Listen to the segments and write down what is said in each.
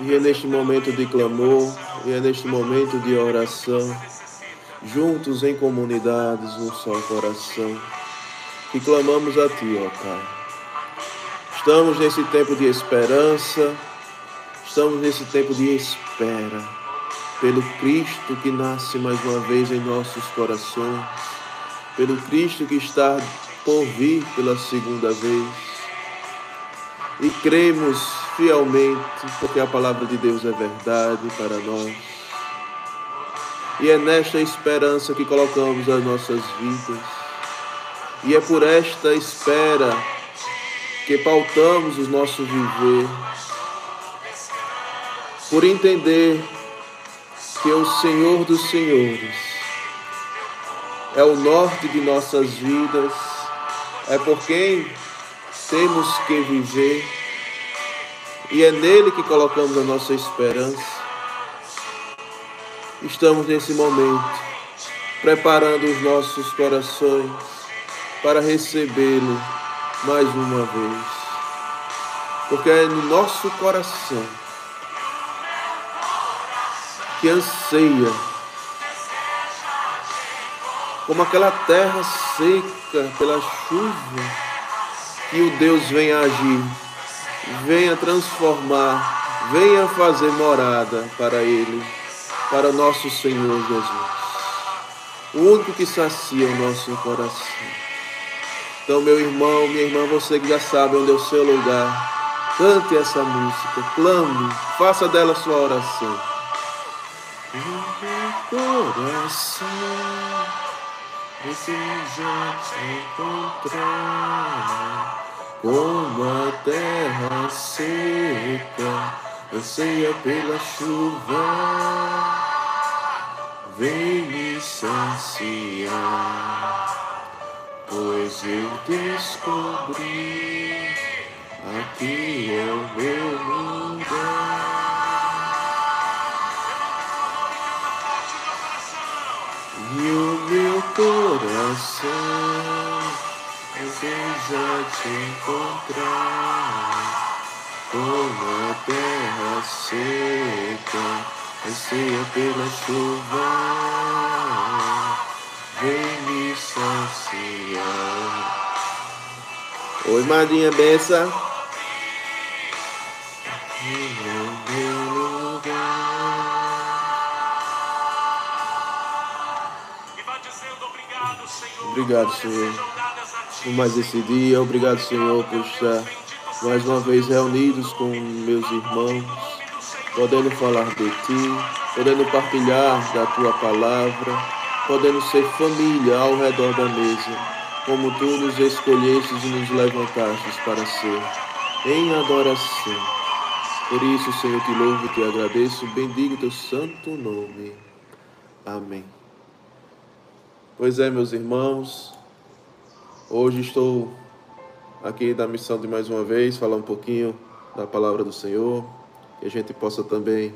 E é neste momento de clamor, e é neste momento de oração, juntos em comunidades, um só coração, que clamamos a Ti, ó Pai. Estamos nesse tempo de esperança, estamos nesse tempo de espera, pelo Cristo que nasce mais uma vez em nossos corações, pelo Cristo que está por vir pela segunda vez. E cremos fielmente, porque a palavra de Deus é verdade para nós. E é nesta esperança que colocamos as nossas vidas. E é por esta espera que pautamos o nosso viver. Por entender que o Senhor dos Senhores é o norte de nossas vidas, é por quem temos que viver e é nele que colocamos a nossa esperança. Estamos nesse momento preparando os nossos corações para recebê-lo mais uma vez. Porque é no nosso coração que anseia, como aquela terra seca pela chuva, que o Deus venha agir venha transformar, venha fazer morada para Ele, para nosso Senhor Jesus. O único que sacia o nosso coração. Então, meu irmão, minha irmã, você que já sabe onde é o seu lugar, cante essa música, clame, faça dela sua oração. O meu coração deseja te encontrar como a terra seca anseia pela chuva, vem me saciar, pois eu descobri aqui é o meu lugar. E o meu coração deseja te encontrar como a terra seca anseia pela chuva. Vem me saciar Oi Madrinha Benção Obrigado, Senhor por mais esse dia. Obrigado, Senhor, por estar mais uma vez reunidos com meus irmãos, podendo falar de Ti, podendo partilhar da Tua palavra, podendo ser família ao redor da mesa, como Tu nos escolhestes e nos levantastes para ser, em adoração. Por isso, Senhor, te louvo e te agradeço, bendigo teu santo nome. Amém. Pois é, meus irmãos, Hoje estou aqui na missão de mais uma vez falar um pouquinho da palavra do Senhor, que a gente possa também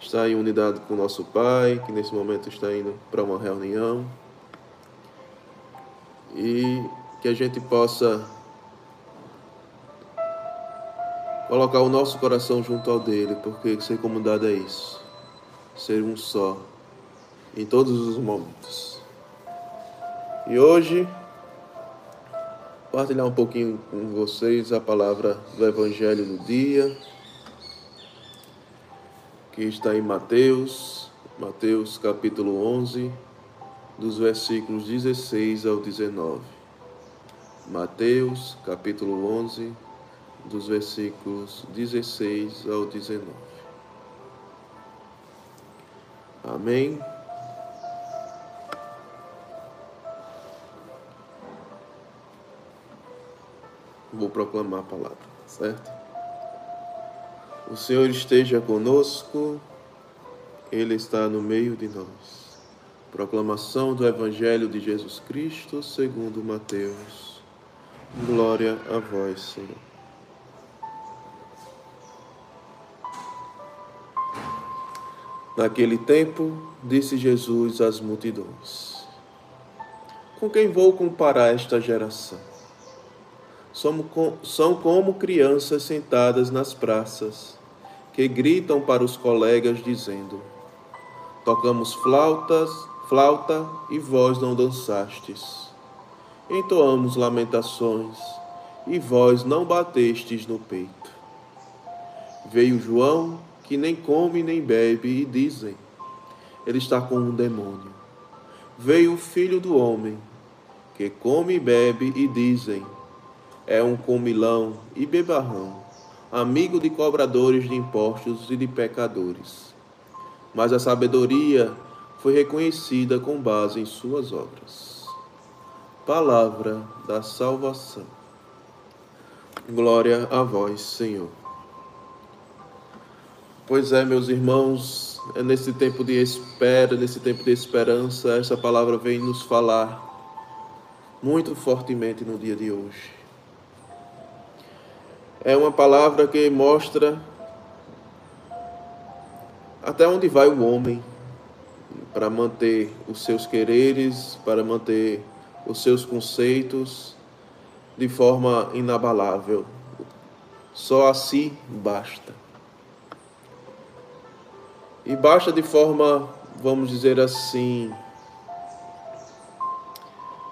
estar em unidade com o nosso Pai, que nesse momento está indo para uma reunião, e que a gente possa colocar o nosso coração junto ao dele, porque ser comunidade é isso, ser um só em todos os momentos. E hoje partilhar um pouquinho com vocês a palavra do Evangelho do dia, que está em Mateus, Mateus capítulo 11, dos versículos 16 ao 19. Mateus capítulo 11, dos versículos 16 ao 19. Amém. Vou proclamar a palavra, certo? O Senhor esteja conosco, Ele está no meio de nós. Proclamação do Evangelho de Jesus Cristo segundo Mateus. Glória a vós, Senhor. Naquele tempo, disse Jesus às multidões: Com quem vou comparar esta geração? São como crianças sentadas nas praças, que gritam para os colegas dizendo: Tocamos flautas, flauta e vós não dançastes. Entoamos lamentações e vós não batestes no peito. Veio João, que nem come nem bebe, e dizem: Ele está com um demônio. Veio o filho do homem, que come e bebe, e dizem: É um comilão e bebarrão, amigo de cobradores de impostos e de pecadores. Mas a sabedoria foi reconhecida com base em suas obras. Palavra da salvação. Glória a vós, Senhor. Pois é, meus irmãos, é nesse tempo de espera, nesse tempo de esperança, essa palavra vem nos falar muito fortemente no dia de hoje. É uma palavra que mostra até onde vai o homem para manter os seus quereres, para manter os seus conceitos de forma inabalável. Só assim basta. E basta de forma, vamos dizer assim,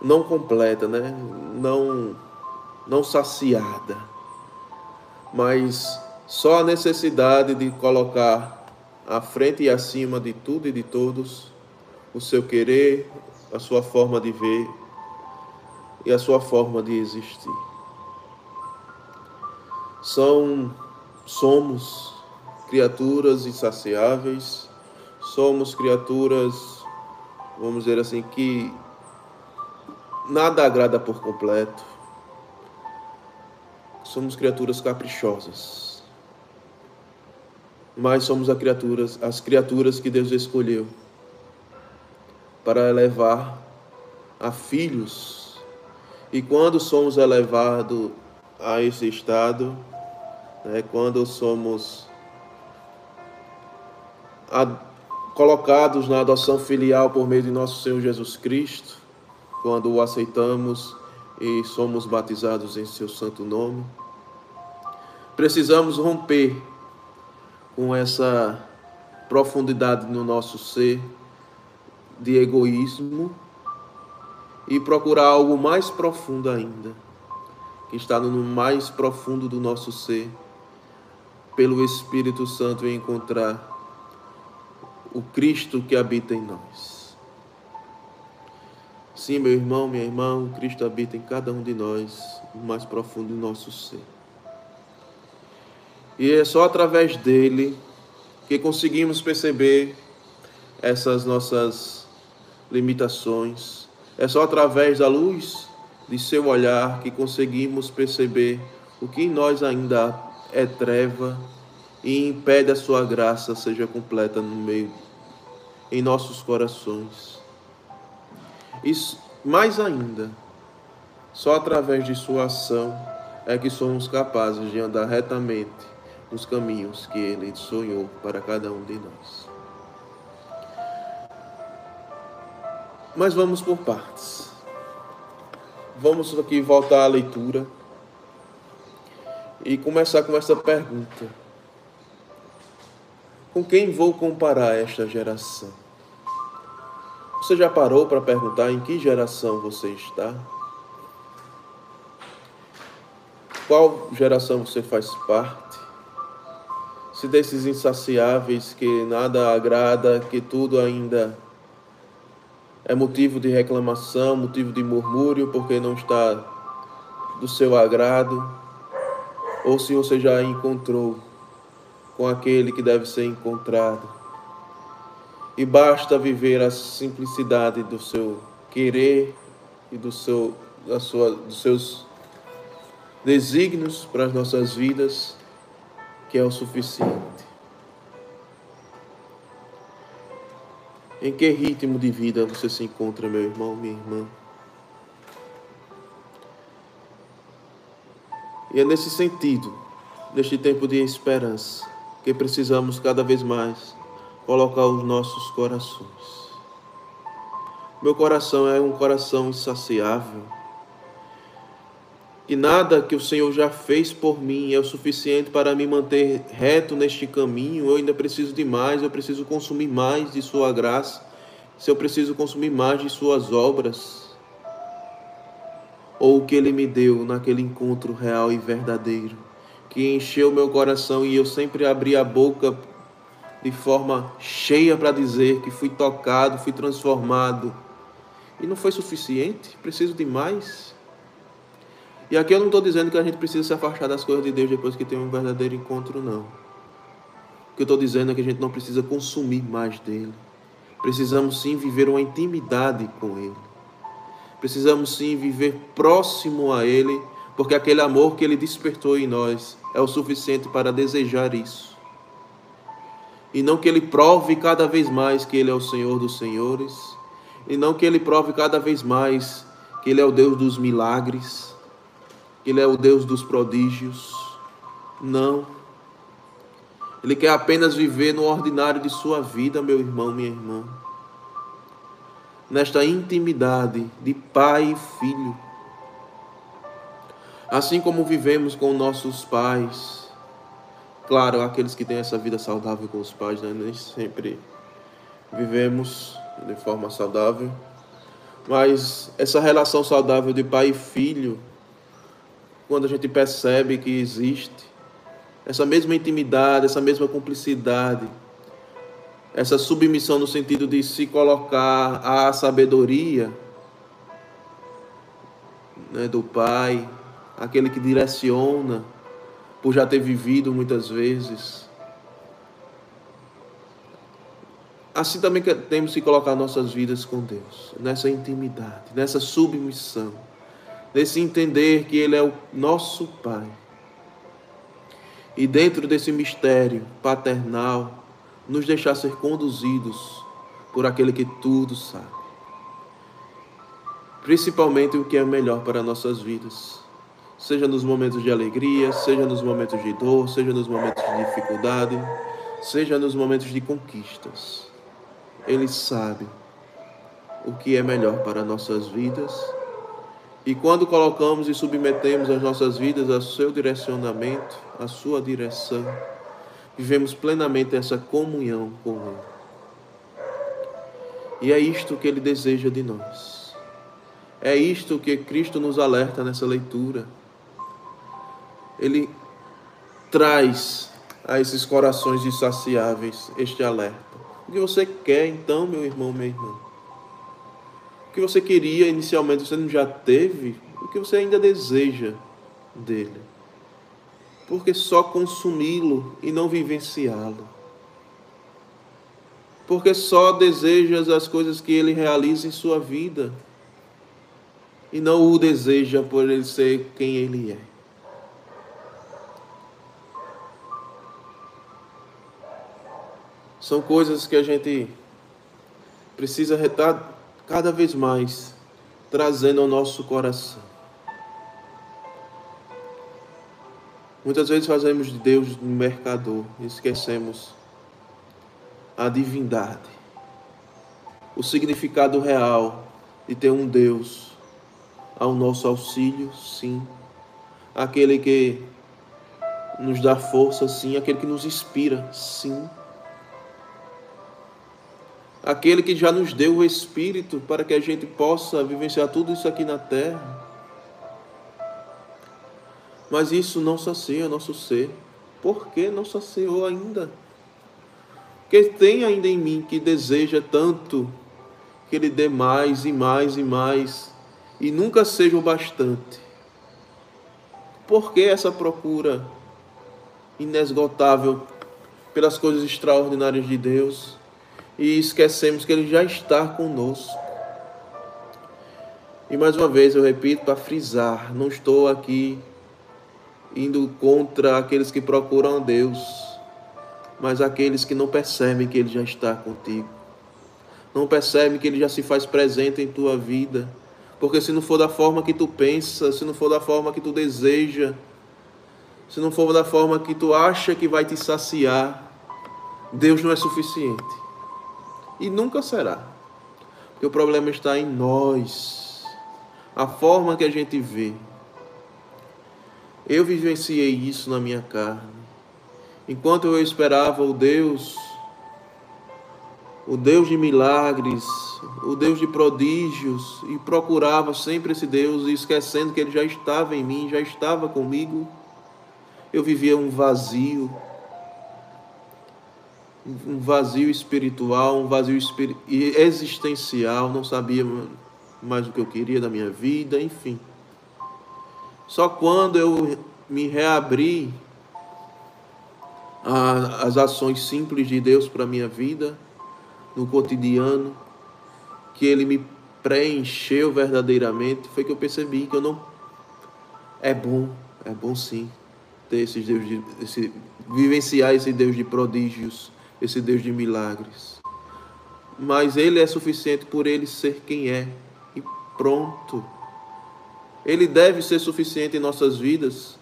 não completa, né? Não não saciada. Mas só a necessidade de colocar à frente e acima de tudo e de todos o seu querer, a sua forma de ver e a sua forma de existir. São somos criaturas insaciáveis, somos criaturas, vamos dizer assim, que nada agrada por completo. Somos criaturas caprichosas. Mas somos as criaturas, as criaturas que Deus escolheu para elevar a filhos. E quando somos elevados a esse estado, né, quando somos colocados na adoção filial por meio de nosso Senhor Jesus Cristo, quando o aceitamos e somos batizados em seu santo nome. Precisamos romper com essa profundidade no nosso ser de egoísmo e procurar algo mais profundo ainda, que está no mais profundo do nosso ser, pelo Espírito Santo e encontrar o Cristo que habita em nós. Sim, meu irmão, minha irmã, Cristo habita em cada um de nós, no mais profundo do nosso ser. E é só através dele que conseguimos perceber essas nossas limitações. É só através da luz de seu olhar que conseguimos perceber o que em nós ainda é treva e impede a sua graça seja completa no meio em nossos corações. E mais ainda, só através de sua ação é que somos capazes de andar retamente nos caminhos que ele sonhou para cada um de nós. Mas vamos por partes. Vamos aqui voltar à leitura e começar com essa pergunta. Com quem vou comparar esta geração? Você já parou para perguntar em que geração você está? Qual geração você faz parte? Se desses insaciáveis que nada agrada, que tudo ainda é motivo de reclamação, motivo de murmúrio, porque não está do seu agrado, ou se você já encontrou com aquele que deve ser encontrado. E basta viver a simplicidade do seu querer e do seu, da sua, dos seus desígnios para as nossas vidas, que é o suficiente. Em que ritmo de vida você se encontra, meu irmão, minha irmã? E é nesse sentido, neste tempo de esperança, que precisamos cada vez mais colocar os nossos corações. Meu coração é um coração insaciável. que nada que o Senhor já fez por mim é o suficiente para me manter reto neste caminho, eu ainda preciso de mais, eu preciso consumir mais de Sua graça, se eu preciso consumir mais de Suas obras, ou o que Ele me deu naquele encontro real e verdadeiro, que encheu meu coração e eu sempre abri a boca de forma cheia para dizer que fui tocado, fui transformado. E não foi suficiente, preciso de mais. E aqui eu não estou dizendo que a gente precisa se afastar das coisas de Deus depois que tem um verdadeiro encontro, não. O que eu estou dizendo é que a gente não precisa consumir mais dele. Precisamos sim viver uma intimidade com ele. Precisamos sim viver próximo a ele, porque aquele amor que ele despertou em nós é o suficiente para desejar isso. E não que ele prove cada vez mais que ele é o Senhor dos senhores, e não que ele prove cada vez mais que ele é o Deus dos milagres ele é o Deus dos prodígios. Não. Ele quer apenas viver no ordinário de sua vida, meu irmão, minha irmã. Nesta intimidade de pai e filho. Assim como vivemos com nossos pais. Claro, aqueles que têm essa vida saudável com os pais, né? nem sempre vivemos de forma saudável. Mas essa relação saudável de pai e filho quando a gente percebe que existe essa mesma intimidade, essa mesma cumplicidade, essa submissão no sentido de se colocar à sabedoria né, do Pai, aquele que direciona, por já ter vivido muitas vezes. Assim também temos que colocar nossas vidas com Deus, nessa intimidade, nessa submissão desse entender que Ele é o nosso Pai. E dentro desse mistério paternal, nos deixar ser conduzidos por aquele que tudo sabe. Principalmente o que é melhor para nossas vidas. Seja nos momentos de alegria, seja nos momentos de dor, seja nos momentos de dificuldade, seja nos momentos de conquistas. Ele sabe o que é melhor para nossas vidas e quando colocamos e submetemos as nossas vidas ao seu direcionamento, à sua direção, vivemos plenamente essa comunhão com Ele. E é isto que Ele deseja de nós. É isto que Cristo nos alerta nessa leitura. Ele traz a esses corações insaciáveis este alerta. O que você quer então, meu irmão, minha irmã? O que você queria inicialmente você não já teve, o que você ainda deseja dele. Porque só consumi-lo e não vivenciá-lo. Porque só desejas as coisas que ele realiza em sua vida e não o deseja por ele ser quem ele é. São coisas que a gente precisa retar cada vez mais trazendo ao nosso coração. Muitas vezes fazemos de Deus um mercador e esquecemos a divindade, o significado real de ter um Deus ao nosso auxílio, sim, aquele que nos dá força, sim, aquele que nos inspira, sim aquele que já nos deu o Espírito para que a gente possa vivenciar tudo isso aqui na terra. Mas isso não sacia nosso ser. Por que não saciou ainda? Porque tem ainda em mim que deseja tanto que Ele dê mais e mais e mais e nunca seja o bastante. Por que essa procura inesgotável pelas coisas extraordinárias de Deus? E esquecemos que Ele já está conosco. E mais uma vez eu repito para frisar: não estou aqui indo contra aqueles que procuram Deus, mas aqueles que não percebem que Ele já está contigo, não percebem que Ele já se faz presente em tua vida. Porque se não for da forma que tu pensa, se não for da forma que tu deseja, se não for da forma que tu acha que vai te saciar, Deus não é suficiente. E nunca será. Porque o problema está em nós. A forma que a gente vê. Eu vivenciei isso na minha carne. Enquanto eu esperava o Deus, o Deus de milagres, o Deus de prodígios, e procurava sempre esse Deus, esquecendo que ele já estava em mim, já estava comigo, eu vivia um vazio, um vazio espiritual, um vazio existencial, não sabia mais o que eu queria da minha vida, enfim. Só quando eu me reabri às ações simples de Deus para a minha vida, no cotidiano, que Ele me preencheu verdadeiramente, foi que eu percebi que eu não. É bom, é bom sim ter esses Deus de, esse, vivenciar esse Deus de prodígios, esse Deus de milagres. Mas Ele é suficiente por Ele ser quem é. E pronto. Ele deve ser suficiente em nossas vidas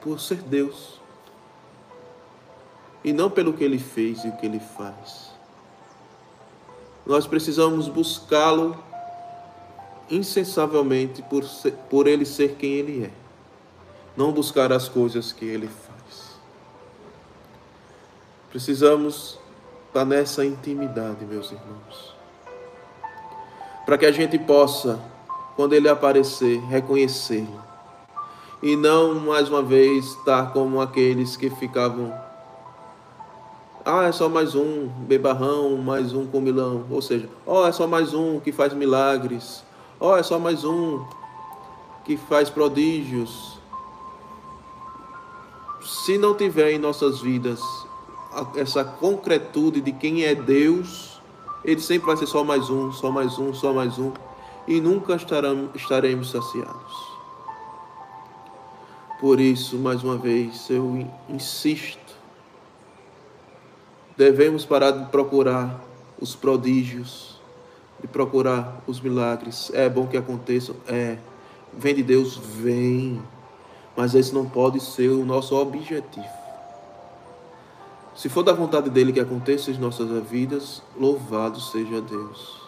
por ser Deus. E não pelo que Ele fez e o que Ele faz. Nós precisamos buscá-lo insensavelmente por, ser, por Ele ser quem Ele é não buscar as coisas que Ele faz. Precisamos estar nessa intimidade, meus irmãos, para que a gente possa, quando Ele aparecer, reconhecê-lo e não mais uma vez estar como aqueles que ficavam. Ah, é só mais um bebarrão, mais um comilão. Ou seja, ó, oh, é só mais um que faz milagres. Ó, oh, é só mais um que faz prodígios se não tiver em nossas vidas essa concretude de quem é Deus, ele sempre vai ser só mais um, só mais um, só mais um, e nunca estaremos, saciados. Por isso, mais uma vez, eu insisto, devemos parar de procurar os prodígios, de procurar os milagres. É bom que aconteçam, é. Vem de Deus, vem. Mas esse não pode ser o nosso objetivo. Se for da vontade dele que aconteça em nossas vidas, louvado seja Deus.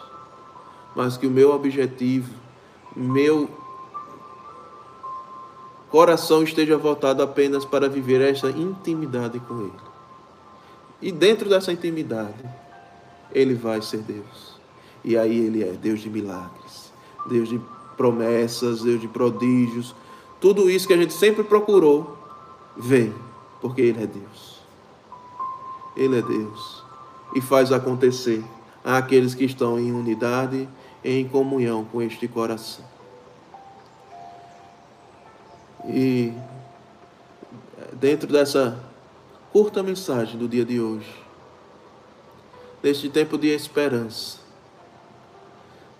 Mas que o meu objetivo, meu coração esteja voltado apenas para viver essa intimidade com Ele. E dentro dessa intimidade, Ele vai ser Deus. E aí Ele é Deus de milagres, Deus de promessas, Deus de prodígios, tudo isso que a gente sempre procurou, vem, porque Ele é Deus. Ele é Deus. E faz acontecer àqueles que estão em unidade, em comunhão com este coração. E dentro dessa curta mensagem do dia de hoje, deste tempo de esperança,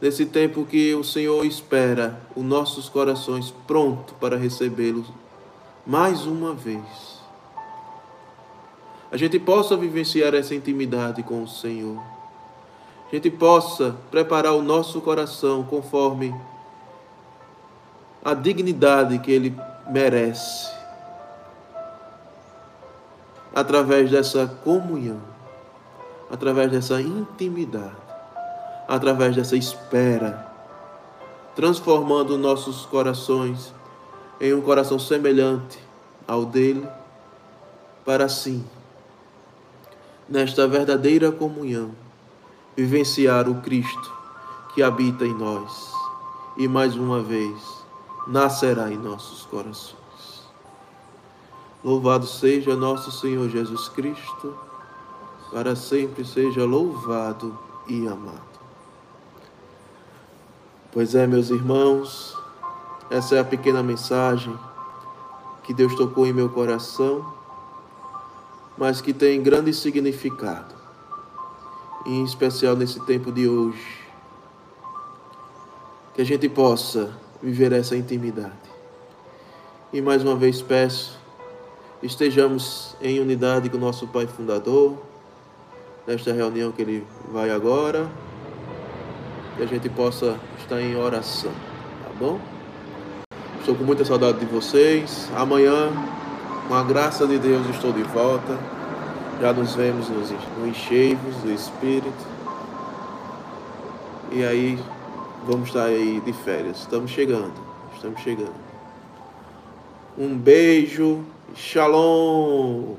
nesse tempo que o Senhor espera os nossos corações prontos para recebê-los mais uma vez. A gente possa vivenciar essa intimidade com o Senhor. A gente possa preparar o nosso coração conforme a dignidade que ele merece. Através dessa comunhão, através dessa intimidade através dessa espera, transformando nossos corações em um coração semelhante ao dele, para assim, nesta verdadeira comunhão, vivenciar o Cristo que habita em nós e mais uma vez nascerá em nossos corações. Louvado seja nosso Senhor Jesus Cristo, para sempre seja louvado e amado. Pois é, meus irmãos, essa é a pequena mensagem que Deus tocou em meu coração, mas que tem grande significado, em especial nesse tempo de hoje. Que a gente possa viver essa intimidade. E mais uma vez peço, estejamos em unidade com nosso Pai Fundador, nesta reunião que ele vai agora que a gente possa estar em oração, tá bom? Estou com muita saudade de vocês. Amanhã, com a graça de Deus, estou de volta. Já nos vemos nos, no encheivos do Espírito. E aí, vamos estar aí de férias. Estamos chegando, estamos chegando. Um beijo. Shalom.